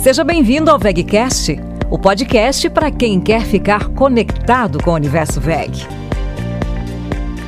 Seja bem-vindo ao VegCast, o podcast para quem quer ficar conectado com o universo VEG.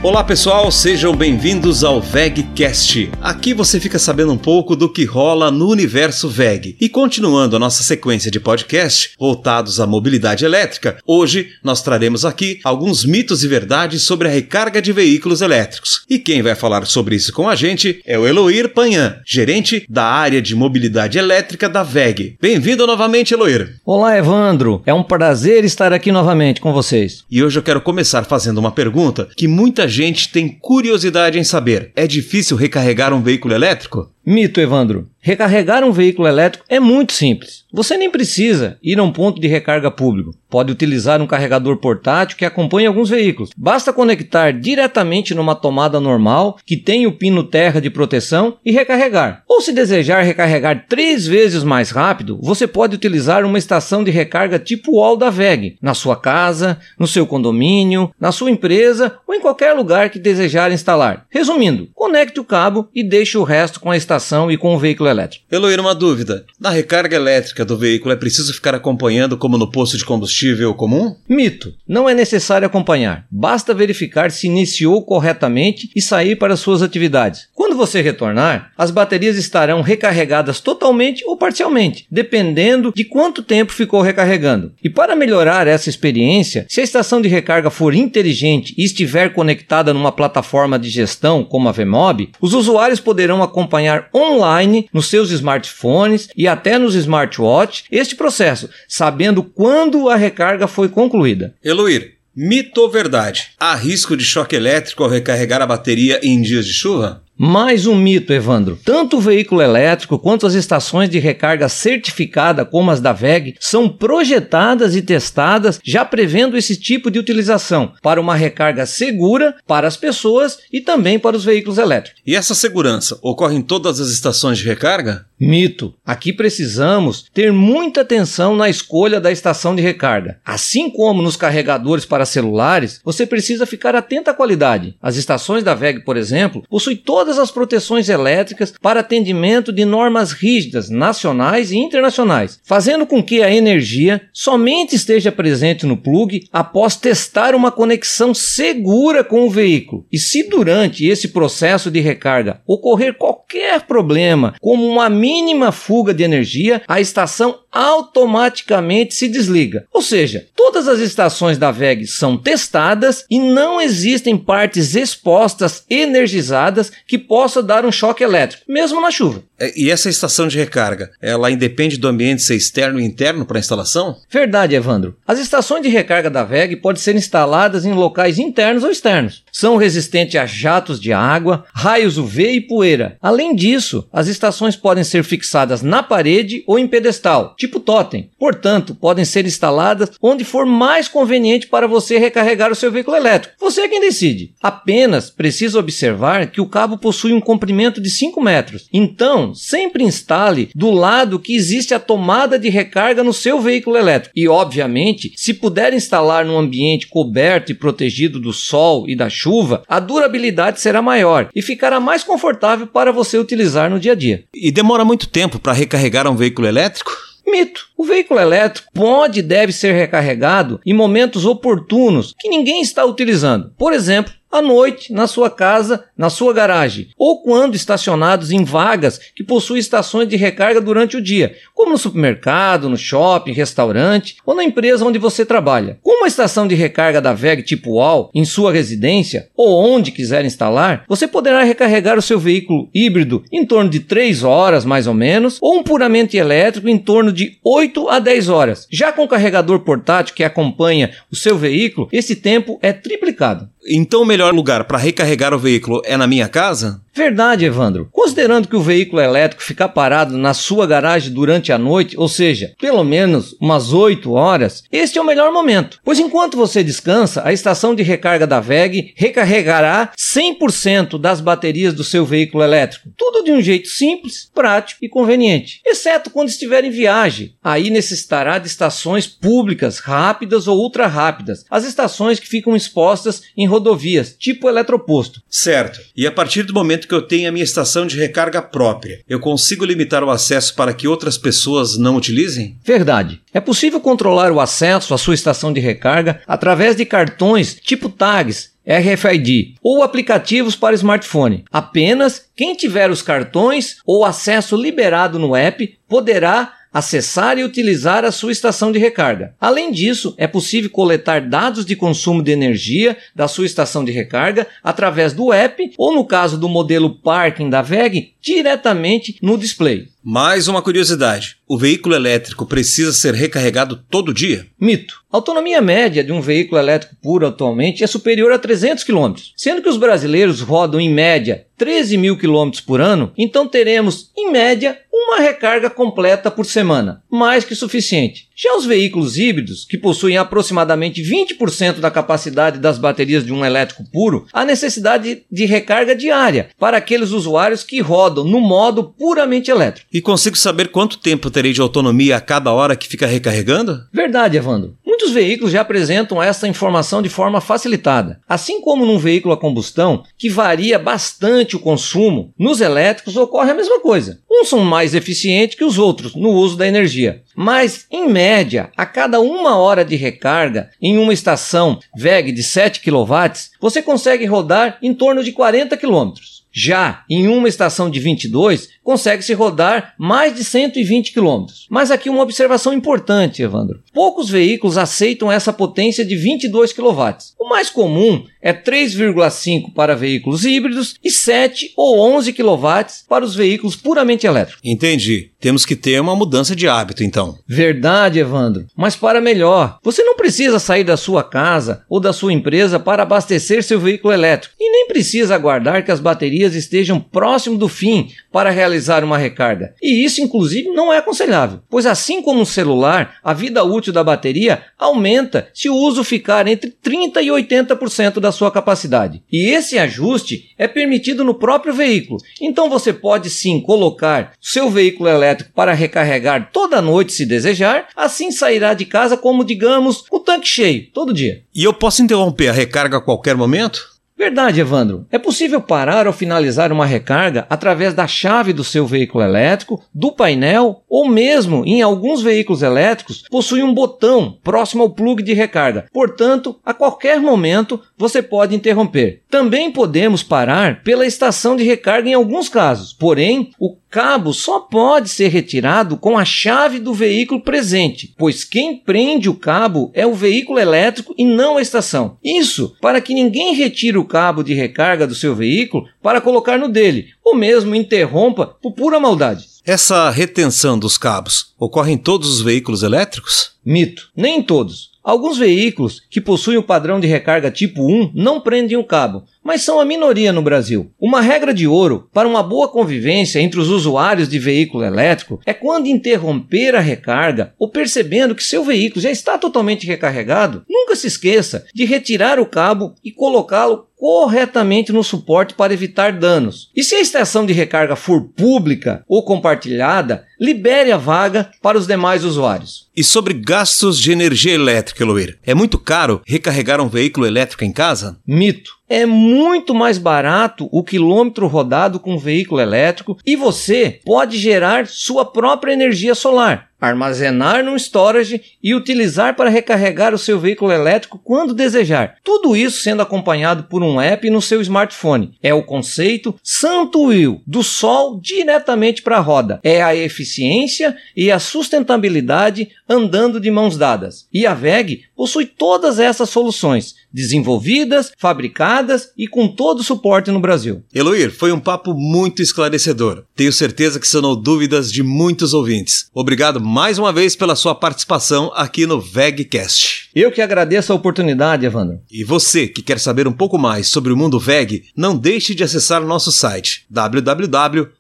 Olá pessoal, sejam bem-vindos ao VegCast. Aqui você fica sabendo um pouco do que rola no universo VEG. E continuando a nossa sequência de podcast voltados à mobilidade elétrica, hoje nós traremos aqui alguns mitos e verdades sobre a recarga de veículos elétricos. E quem vai falar sobre isso com a gente é o Eloir Panhan, gerente da área de mobilidade elétrica da VEG. Bem-vindo novamente, Eloir. Olá, Evandro. É um prazer estar aqui novamente com vocês. E hoje eu quero começar fazendo uma pergunta que muita gente tem curiosidade em saber: é difícil recarregar um veículo elétrico? Mito, Evandro. Recarregar um veículo elétrico é muito simples. Você nem precisa ir a um ponto de recarga público. Pode utilizar um carregador portátil que acompanha alguns veículos. Basta conectar diretamente numa tomada normal que tem o pino terra de proteção e recarregar. Ou se desejar recarregar três vezes mais rápido, você pode utilizar uma estação de recarga tipo wall da VEG, na sua casa, no seu condomínio, na sua empresa ou em qualquer lugar que desejar instalar. Resumindo, conecte o cabo e deixe o resto com a estação e com o veículo elétrico. Eloir, uma dúvida. Na recarga elétrica do veículo é preciso ficar acompanhando como no posto de combustível comum? Mito. Não é necessário acompanhar. Basta verificar se iniciou corretamente e sair para suas atividades. Quando você retornar, as baterias estarão recarregadas totalmente ou parcialmente, dependendo de quanto tempo ficou recarregando. E para melhorar essa experiência, se a estação de recarga for inteligente e estiver conectada numa plataforma de gestão como a Vmob, os usuários poderão acompanhar online nos seus smartphones e até nos smartwatch este processo, sabendo quando a recarga foi concluída. Eloir, mito ou verdade? Há risco de choque elétrico ao recarregar a bateria em dias de chuva? Mais um mito, Evandro. Tanto o veículo elétrico quanto as estações de recarga certificada, como as da VEG, são projetadas e testadas já prevendo esse tipo de utilização para uma recarga segura para as pessoas e também para os veículos elétricos. E essa segurança ocorre em todas as estações de recarga? Mito. Aqui precisamos ter muita atenção na escolha da estação de recarga. Assim como nos carregadores para celulares, você precisa ficar atento à qualidade. As estações da VEG, por exemplo, possuem todas as proteções elétricas para atendimento de normas rígidas nacionais e internacionais, fazendo com que a energia somente esteja presente no plug após testar uma conexão segura com o veículo. E se durante esse processo de recarga ocorrer qualquer problema, como uma mínima fuga de energia, a estação automaticamente se desliga. Ou seja, todas as estações da VEG são testadas e não existem partes expostas energizadas que possa dar um choque elétrico, mesmo na chuva. E essa estação de recarga, ela independe do ambiente ser externo e interno para a instalação? Verdade, Evandro. As estações de recarga da VEG podem ser instaladas em locais internos ou externos. São resistentes a jatos de água, raios UV e poeira. Além disso, as estações podem ser fixadas na parede ou em pedestal, tipo totem. Portanto, podem ser instaladas onde for mais conveniente para você recarregar o seu veículo elétrico. Você é quem decide. Apenas precisa observar que o cabo possui um comprimento de 5 metros. Então, sempre instale do lado que existe a tomada de recarga no seu veículo elétrico. E, obviamente, se puder instalar num ambiente coberto e protegido do sol e da chuva, a durabilidade será maior e ficará mais confortável para você utilizar no dia a dia. E demora muito tempo para recarregar um veículo elétrico? Mito. O veículo elétrico pode e deve ser recarregado em momentos oportunos que ninguém está utilizando. Por exemplo, à noite, na sua casa, na sua garagem, ou quando estacionados em vagas que possuem estações de recarga durante o dia, como no supermercado, no shopping, restaurante ou na empresa onde você trabalha. Com uma estação de recarga da VEG tipo UAU em sua residência ou onde quiser instalar, você poderá recarregar o seu veículo híbrido em torno de 3 horas mais ou menos, ou um puramente elétrico em torno de 8 a 10 horas. Já com o carregador portátil que acompanha o seu veículo, esse tempo é triplicado. Então o melhor lugar para recarregar o veículo é na minha casa? Verdade, Evandro. Considerando que o veículo elétrico fica parado na sua garagem durante a noite, ou seja, pelo menos umas 8 horas, este é o melhor momento. Pois enquanto você descansa, a estação de recarga da VEG recarregará 100% das baterias do seu veículo elétrico. Tudo de um jeito simples, prático e conveniente. Exceto quando estiver em viagem. Aí necessitará de estações públicas rápidas ou ultra rápidas. As estações que ficam expostas em rodovias, tipo eletroposto. Certo. E a partir do momento que eu tenho a minha estação de recarga própria, eu consigo limitar o acesso para que outras pessoas pessoas não utilizem? Verdade. É possível controlar o acesso à sua estação de recarga através de cartões tipo tags RFID ou aplicativos para smartphone. Apenas quem tiver os cartões ou acesso liberado no app poderá acessar e utilizar a sua estação de recarga. Além disso, é possível coletar dados de consumo de energia da sua estação de recarga através do app ou, no caso do modelo parking da VEG, diretamente no display. Mais uma curiosidade: o veículo elétrico precisa ser recarregado todo dia? Mito. A autonomia média de um veículo elétrico puro atualmente é superior a 300 km, sendo que os brasileiros rodam em média 13 mil km por ano, então teremos, em média, uma recarga completa por semana, mais que suficiente. Já os veículos híbridos, que possuem aproximadamente 20% da capacidade das baterias de um elétrico puro, há necessidade de recarga diária para aqueles usuários que rodam no modo puramente elétrico. E consigo saber quanto tempo terei de autonomia a cada hora que fica recarregando? Verdade, Evandro. Muitos veículos já apresentam essa informação de forma facilitada. Assim como num veículo a combustão, que varia bastante o consumo, nos elétricos ocorre a mesma coisa. Uns são mais eficientes que os outros no uso da energia. Mas, em média, a cada uma hora de recarga em uma estação VEG de 7 kW, você consegue rodar em torno de 40 km. Já em uma estação de 22, consegue-se rodar mais de 120 km. Mas aqui uma observação importante, Evandro. Poucos veículos aceitam essa potência de 22 kW. O mais comum é 3,5 para veículos híbridos e 7 ou 11 kW para os veículos puramente elétricos. Entendi. Temos que ter uma mudança de hábito, então. Verdade, Evandro. Mas para melhor, você não precisa sair da sua casa ou da sua empresa para abastecer seu veículo elétrico e nem precisa aguardar que as baterias estejam próximo do fim para realizar uma recarga. E isso, inclusive, não é aconselhável, pois assim como um celular, a vida útil da bateria aumenta se o uso ficar entre 30 e 80% da sua capacidade. E esse ajuste é permitido no próprio veículo. Então você pode sim colocar seu veículo elétrico para recarregar toda noite se desejar, assim sairá de casa como, digamos, o tanque cheio todo dia. E eu posso interromper a recarga a qualquer momento? Verdade, Evandro. É possível parar ou finalizar uma recarga através da chave do seu veículo elétrico, do painel ou mesmo em alguns veículos elétricos possui um botão próximo ao plug de recarga. Portanto, a qualquer momento você pode interromper. Também podemos parar pela estação de recarga em alguns casos, porém, o cabo só pode ser retirado com a chave do veículo presente, pois quem prende o cabo é o veículo elétrico e não a estação. Isso para que ninguém retire o cabo de recarga do seu veículo para colocar no dele, ou mesmo interrompa por pura maldade. Essa retenção dos cabos ocorre em todos os veículos elétricos? Mito, nem em todos. Alguns veículos que possuem o padrão de recarga tipo 1 não prendem o cabo, mas são a minoria no Brasil. Uma regra de ouro para uma boa convivência entre os usuários de veículo elétrico é quando interromper a recarga ou percebendo que seu veículo já está totalmente recarregado, nunca se esqueça de retirar o cabo e colocá-lo corretamente no suporte para evitar danos. E se a estação de recarga for pública ou compartilhada, libere a vaga para os demais usuários. E sobre gastos de energia elétrica, Eloir, é muito caro recarregar um veículo elétrico em casa? Mito. É muito mais barato o quilômetro rodado com um veículo elétrico e você pode gerar sua própria energia solar armazenar num storage e utilizar para recarregar o seu veículo elétrico quando desejar. Tudo isso sendo acompanhado por um app no seu smartphone. É o conceito Santo Will, do sol diretamente para a roda. É a eficiência e a sustentabilidade andando de mãos dadas. E a VEG possui todas essas soluções, desenvolvidas, fabricadas e com todo o suporte no Brasil. Eloir, foi um papo muito esclarecedor. Tenho certeza que sanou dúvidas de muitos ouvintes. Obrigado mais uma vez pela sua participação aqui no VEGcast. Eu que agradeço a oportunidade, Evandro. E você que quer saber um pouco mais sobre o mundo VEG, não deixe de acessar o nosso site www.veg.net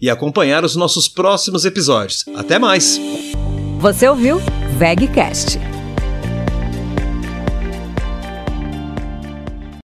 e acompanhar os nossos próximos episódios. Até mais! Você ouviu VEGcast